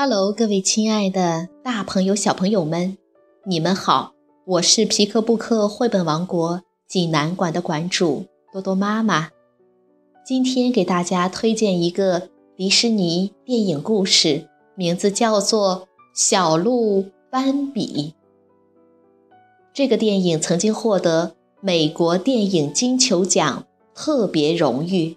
Hello，各位亲爱的大朋友、小朋友们，你们好！我是皮克布克绘本王国济南馆的馆主多多妈妈。今天给大家推荐一个迪士尼电影故事，名字叫做《小鹿斑比》。这个电影曾经获得美国电影金球奖特别荣誉。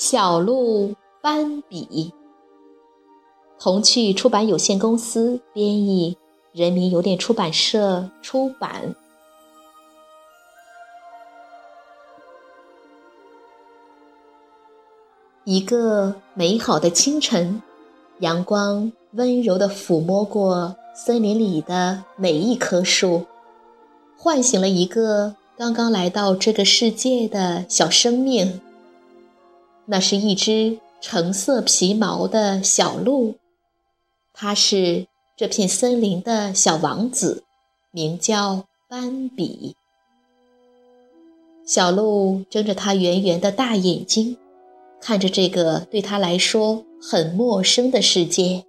小鹿斑比，童趣出版有限公司编译，人民邮电出版社出版。一个美好的清晨，阳光温柔地抚摸过森林里的每一棵树，唤醒了一个刚刚来到这个世界的小生命。那是一只橙色皮毛的小鹿，它是这片森林的小王子，名叫斑比。小鹿睁着它圆圆的大眼睛，看着这个对它来说很陌生的世界，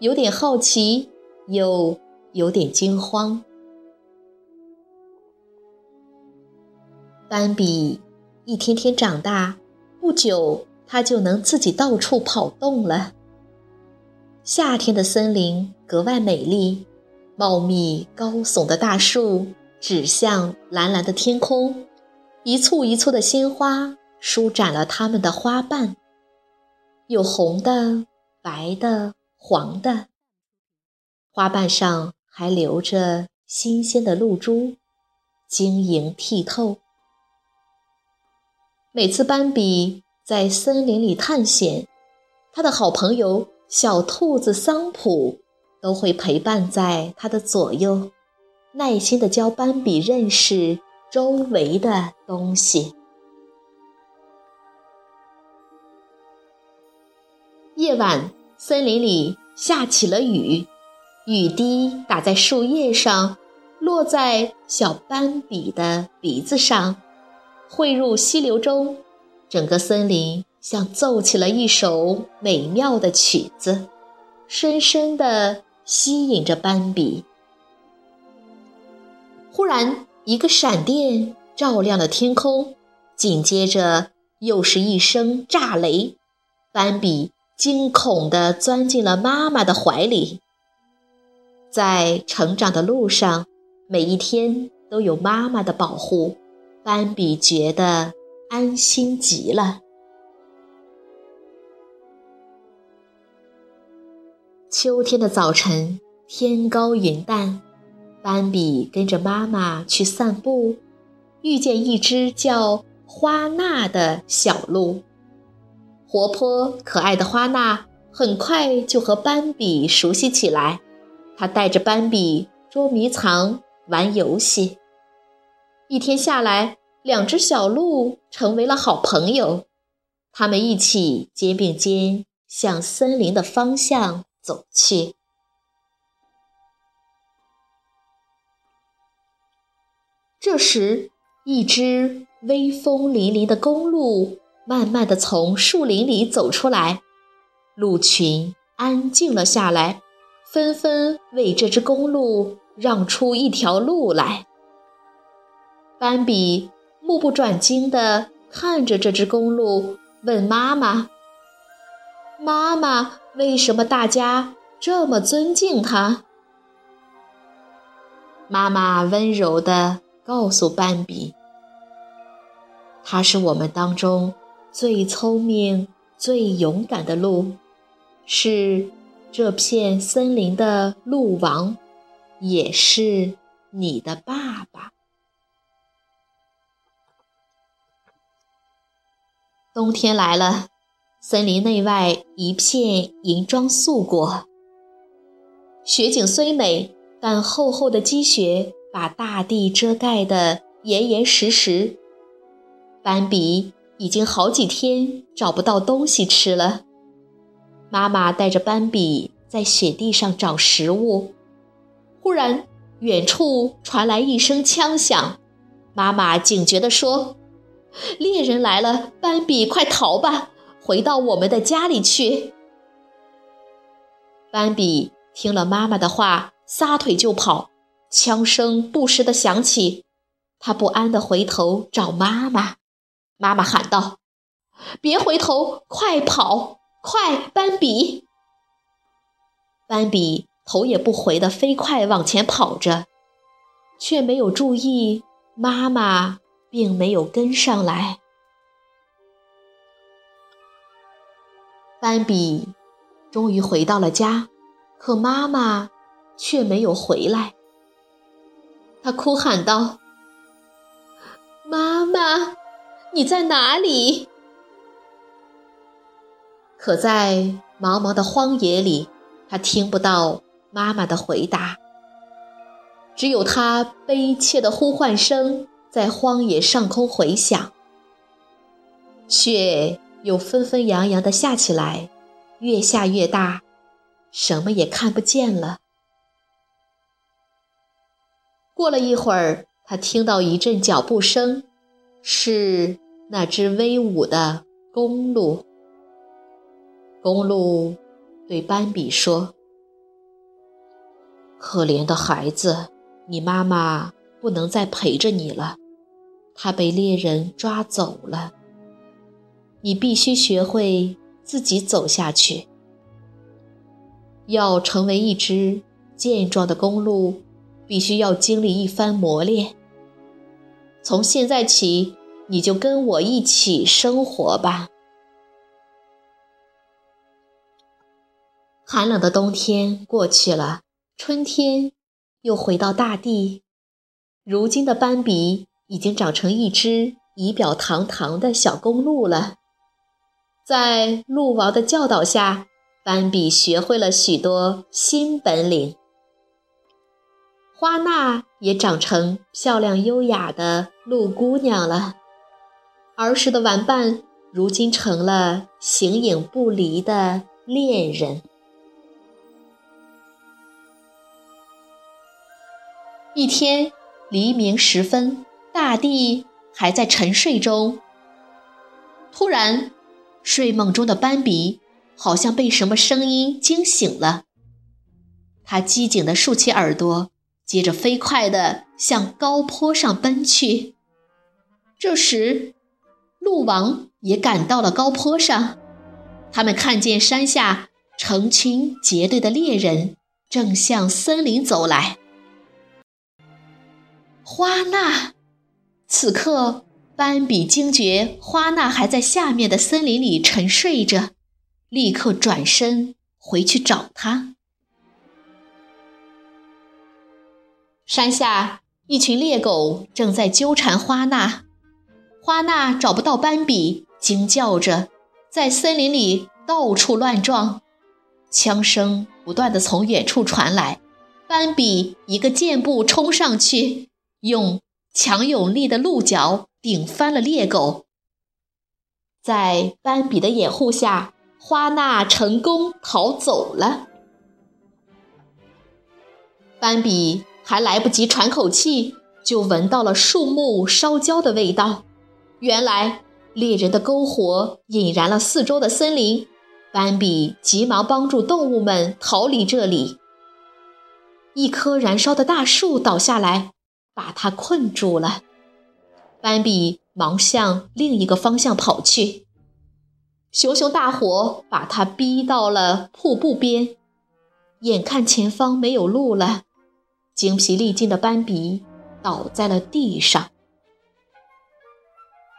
有点好奇，又有点惊慌。斑比一天天长大。不久，它就能自己到处跑动了。夏天的森林格外美丽，茂密高耸的大树指向蓝蓝的天空，一簇一簇的鲜花舒展了它们的花瓣，有红的、白的、黄的，花瓣上还留着新鲜的露珠，晶莹剔透。每次斑比在森林里探险，他的好朋友小兔子桑普都会陪伴在他的左右，耐心地教斑比认识周围的东西。夜晚，森林里下起了雨，雨滴打在树叶上，落在小斑比的鼻子上。汇入溪流中，整个森林像奏起了一首美妙的曲子，深深地吸引着斑比。忽然，一个闪电照亮了天空，紧接着又是一声炸雷，斑比惊恐地钻进了妈妈的怀里。在成长的路上，每一天都有妈妈的保护。斑比觉得安心极了。秋天的早晨，天高云淡，斑比跟着妈妈去散步，遇见一只叫花娜的小鹿。活泼可爱的花娜很快就和斑比熟悉起来，她带着斑比捉迷藏、玩游戏。一天下来，两只小鹿成为了好朋友。他们一起肩并肩向森林的方向走去。这时，一只威风凛凛的公鹿慢慢的从树林里走出来，鹿群安静了下来，纷纷为这只公鹿让出一条路来。斑比目不转睛地看着这只公鹿，问妈妈：“妈妈，为什么大家这么尊敬它？”妈妈温柔地告诉斑比：“它是我们当中最聪明、最勇敢的鹿，是这片森林的鹿王，也是你的爸爸。”冬天来了，森林内外一片银装素裹。雪景虽美，但厚厚的积雪把大地遮盖得严严实实。斑比已经好几天找不到东西吃了。妈妈带着斑比在雪地上找食物，忽然远处传来一声枪响，妈妈警觉地说。猎人来了，斑比，快逃吧，回到我们的家里去。斑比听了妈妈的话，撒腿就跑，枪声不时的响起，他不安的回头找妈妈。妈妈喊道：“别回头，快跑，快，斑比！”斑比头也不回的飞快往前跑着，却没有注意妈妈。并没有跟上来。斑比终于回到了家，可妈妈却没有回来。他哭喊道：“妈妈，你在哪里？”可在茫茫的荒野里，他听不到妈妈的回答，只有他悲切的呼唤声。在荒野上空回响，雪又纷纷扬扬地下起来，越下越大，什么也看不见了。过了一会儿，他听到一阵脚步声，是那只威武的公鹿。公鹿对斑比说：“可怜的孩子，你妈妈不能再陪着你了。”他被猎人抓走了。你必须学会自己走下去。要成为一只健壮的公鹿，必须要经历一番磨练。从现在起，你就跟我一起生活吧。寒冷的冬天过去了，春天又回到大地。如今的斑比。已经长成一只仪表堂堂的小公鹿了。在鹿王的教导下，斑比学会了许多新本领。花娜也长成漂亮优雅的鹿姑娘了。儿时的玩伴，如今成了形影不离的恋人。一天黎明时分。大地还在沉睡中，突然，睡梦中的斑比好像被什么声音惊醒了。他机警地竖起耳朵，接着飞快地向高坡上奔去。这时，鹿王也赶到了高坡上，他们看见山下成群结队的猎人正向森林走来。花娜。此刻，斑比惊觉花娜还在下面的森林里沉睡着，立刻转身回去找她。山下，一群猎狗正在纠缠花娜，花娜找不到斑比，惊叫着在森林里到处乱撞，枪声不断的从远处传来。斑比一个箭步冲上去，用。强有力的鹿角顶翻了猎狗，在斑比的掩护下，花娜成功逃走了。斑比还来不及喘口气，就闻到了树木烧焦的味道。原来猎人的篝火引燃了四周的森林，斑比急忙帮助动物们逃离这里。一棵燃烧的大树倒下来。把他困住了，斑比忙向另一个方向跑去。熊熊大火把他逼到了瀑布边，眼看前方没有路了，精疲力尽的斑比倒在了地上。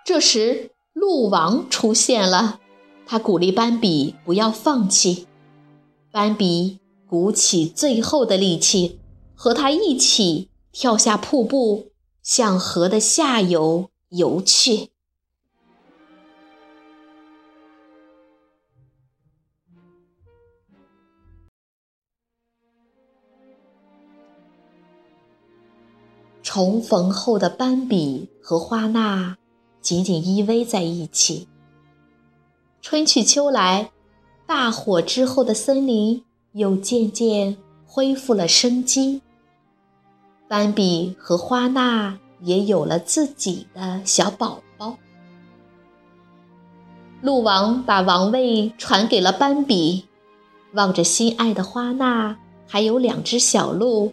这时，鹿王出现了，他鼓励斑比不要放弃。斑比鼓起最后的力气，和他一起。跳下瀑布向河的下游游去。重逢后的斑比和花娜紧紧依偎在一起。春去秋来大火之后的森林又渐渐恢复了生机。斑比和花娜也有了自己的小宝宝。鹿王把王位传给了斑比，望着心爱的花娜，还有两只小鹿，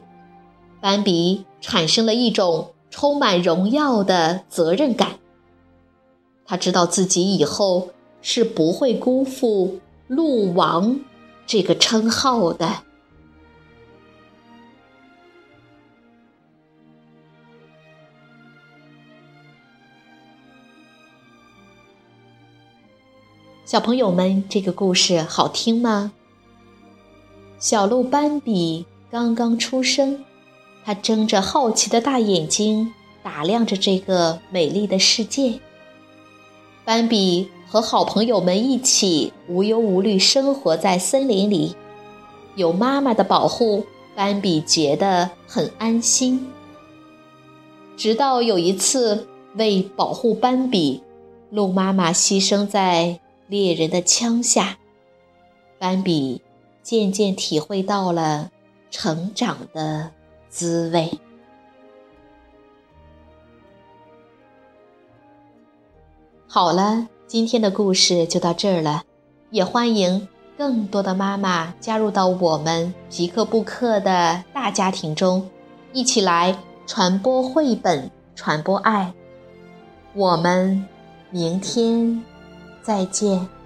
斑比产生了一种充满荣耀的责任感。他知道自己以后。是不会辜负“鹿王”这个称号的。小朋友们，这个故事好听吗？小鹿斑比刚刚出生，它睁着好奇的大眼睛，打量着这个美丽的世界。斑比和好朋友们一起无忧无虑生活在森林里，有妈妈的保护，斑比觉得很安心。直到有一次，为保护斑比，鹿妈妈牺牲在猎人的枪下，斑比渐渐体会到了成长的滋味。好了，今天的故事就到这儿了。也欢迎更多的妈妈加入到我们皮克布克的大家庭中，一起来传播绘本，传播爱。我们明天再见。